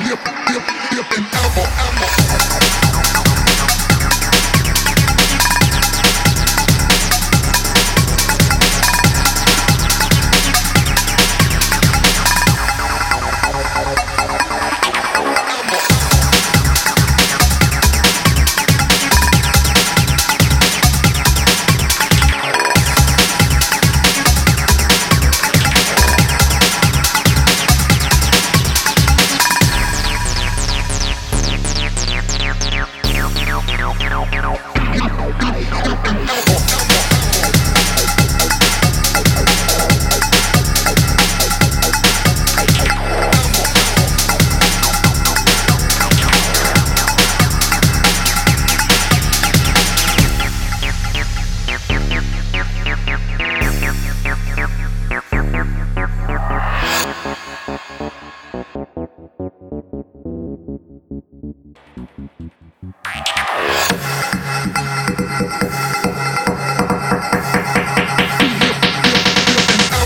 dip, dip, dip, and elbow, elbow.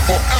Thank